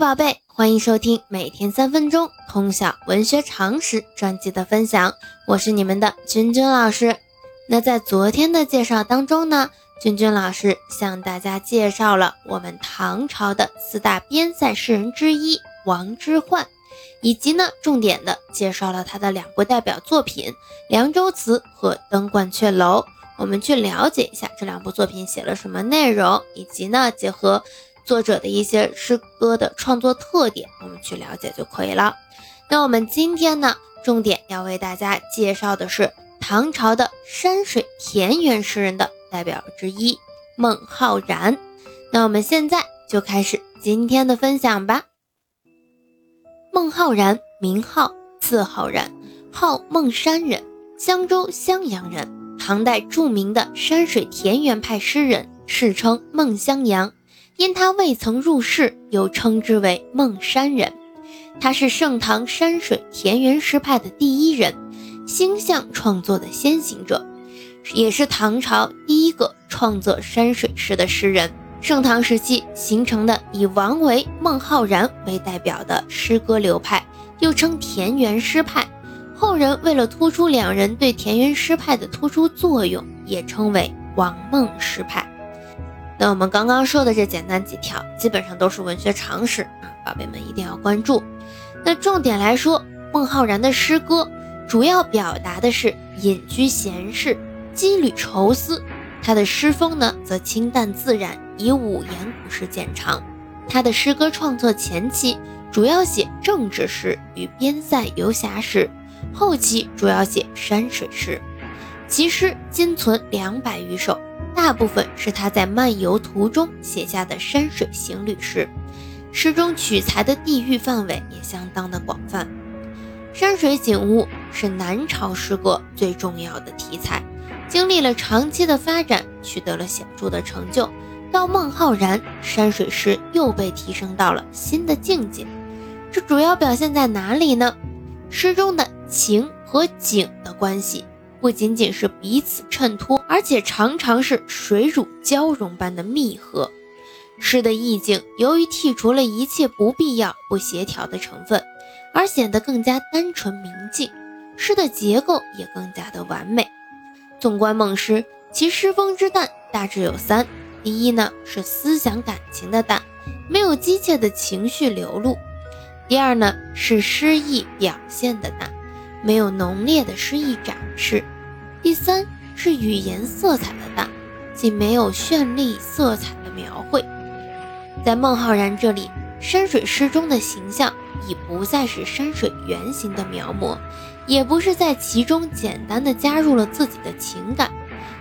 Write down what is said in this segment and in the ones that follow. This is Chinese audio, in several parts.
宝贝，欢迎收听每天三分钟通晓文学常识专辑的分享，我是你们的君君老师。那在昨天的介绍当中呢，君君老师向大家介绍了我们唐朝的四大边塞诗人之一王之涣，以及呢重点的介绍了他的两部代表作品《凉州词》和《登鹳雀楼》。我们去了解一下这两部作品写了什么内容，以及呢结合。作者的一些诗歌的创作特点，我们去了解就可以了。那我们今天呢，重点要为大家介绍的是唐朝的山水田园诗人的代表之一孟浩然。那我们现在就开始今天的分享吧。孟浩然，名浩，字浩然，号孟山人，襄州襄阳人，唐代著名的山水田园派诗人，世称孟襄阳。因他未曾入仕，又称之为孟山人。他是盛唐山水田园诗派的第一人，星象创作的先行者，也是唐朝第一个创作山水诗的诗人。盛唐时期形成的以王维、孟浩然为代表的诗歌流派，又称田园诗派。后人为了突出两人对田园诗派的突出作用，也称为王孟诗派。那我们刚刚说的这简单几条，基本上都是文学常识啊，宝贝们一定要关注。那重点来说，孟浩然的诗歌主要表达的是隐居闲适、羁旅愁思。他的诗风呢，则清淡自然，以五言古诗见长。他的诗歌创作前期主要写政治诗与边塞游侠诗，后期主要写山水诗，其诗今存两百余首。大部分是他在漫游途中写下的山水行旅诗，诗中取材的地域范围也相当的广泛。山水景物是南朝诗歌最重要的题材，经历了长期的发展，取得了显著的成就。到孟浩然，山水诗又被提升到了新的境界。这主要表现在哪里呢？诗中的情和景的关系。不仅仅是彼此衬托，而且常常是水乳交融般的密合。诗的意境由于剔除了一切不必要、不协调的成分，而显得更加单纯明净。诗的结构也更加的完美。纵观孟诗，其诗风之淡大致有三：第一呢是思想感情的淡，没有激切的情绪流露；第二呢是诗意表现的淡。没有浓烈的诗意展示。第三是语言色彩的淡，既没有绚丽色彩的描绘。在孟浩然这里，山水诗中的形象已不再是山水原型的描摹，也不是在其中简单的加入了自己的情感，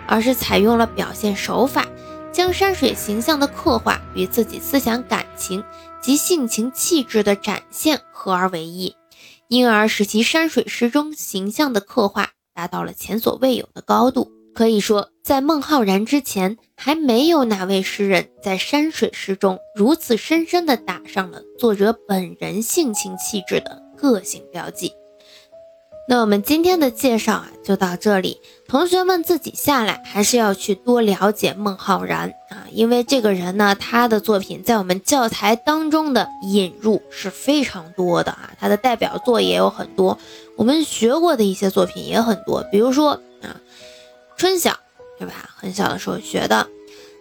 而是采用了表现手法，将山水形象的刻画与自己思想感情及性情气质的展现合而为一。因而使其山水诗中形象的刻画达到了前所未有的高度。可以说，在孟浩然之前，还没有哪位诗人在山水诗中如此深深地打上了作者本人性情气质的个性标记。那我们今天的介绍啊，就到这里。同学们自己下来还是要去多了解孟浩然啊，因为这个人呢，他的作品在我们教材当中的引入是非常多的啊，他的代表作也有很多，我们学过的一些作品也很多，比如说啊，《春晓》，对吧？很小的时候学的，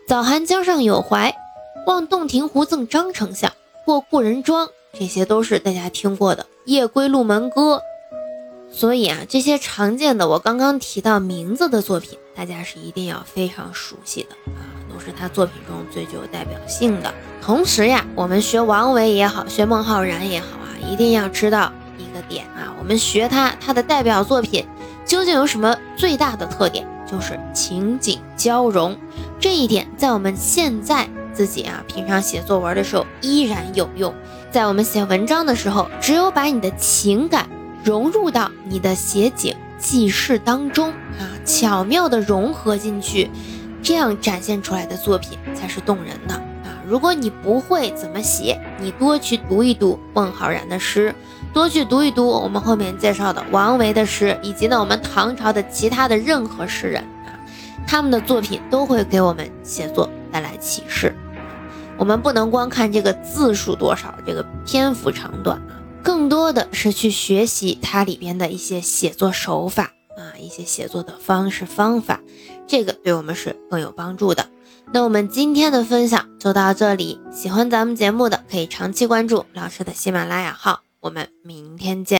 《早寒江上有怀》，《望洞庭湖赠张丞相》，《过故人庄》，这些都是大家听过的，《夜归鹿门歌》。所以啊，这些常见的我刚刚提到名字的作品，大家是一定要非常熟悉的啊，都是他作品中最具有代表性的。同时呀，我们学王维也好，学孟浩然也好啊，一定要知道一个点啊，我们学他，他的代表作品究竟有什么最大的特点？就是情景交融。这一点在我们现在自己啊，平常写作文的时候依然有用。在我们写文章的时候，只有把你的情感。融入到你的写景记事当中啊，巧妙的融合进去，这样展现出来的作品才是动人的啊！如果你不会怎么写，你多去读一读孟浩然的诗，多去读一读我们后面介绍的王维的诗，以及呢我们唐朝的其他的任何诗人啊，他们的作品都会给我们写作带来启示。我们不能光看这个字数多少，这个篇幅长短啊，更多的是去学习它里边的一些写作手法啊，一些写作的方式方法，这个对我们是更有帮助的。那我们今天的分享就到这里，喜欢咱们节目的可以长期关注老师的喜马拉雅号，我们明天见。